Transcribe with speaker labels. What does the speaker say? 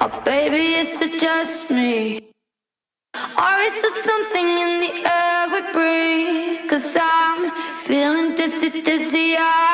Speaker 1: Oh, baby, is it just me? Or is there something in the air we breathe? Cause I'm feeling dizzy, dizzy, I